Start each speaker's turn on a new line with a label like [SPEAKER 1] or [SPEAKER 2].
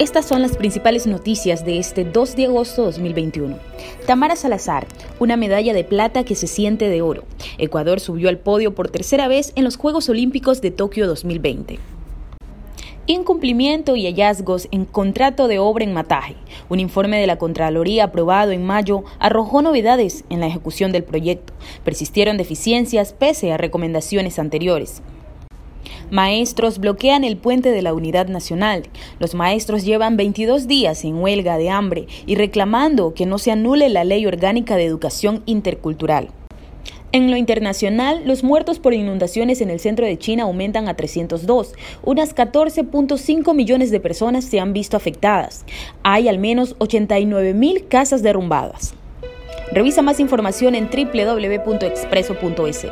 [SPEAKER 1] Estas son las principales noticias de este 2 de agosto de 2021. Tamara Salazar, una medalla de plata que se siente de oro. Ecuador subió al podio por tercera vez en los Juegos Olímpicos de Tokio 2020. Incumplimiento y hallazgos en contrato de obra en Mataje. Un informe de la Contraloría aprobado en mayo arrojó novedades en la ejecución del proyecto. Persistieron deficiencias pese a recomendaciones anteriores. Maestros bloquean el puente de la Unidad Nacional. Los maestros llevan 22 días en huelga de hambre y reclamando que no se anule la Ley Orgánica de Educación Intercultural. En lo internacional, los muertos por inundaciones en el centro de China aumentan a 302. Unas 14.5 millones de personas se han visto afectadas. Hay al menos 89 mil casas derrumbadas. Revisa más información en www.expreso.es.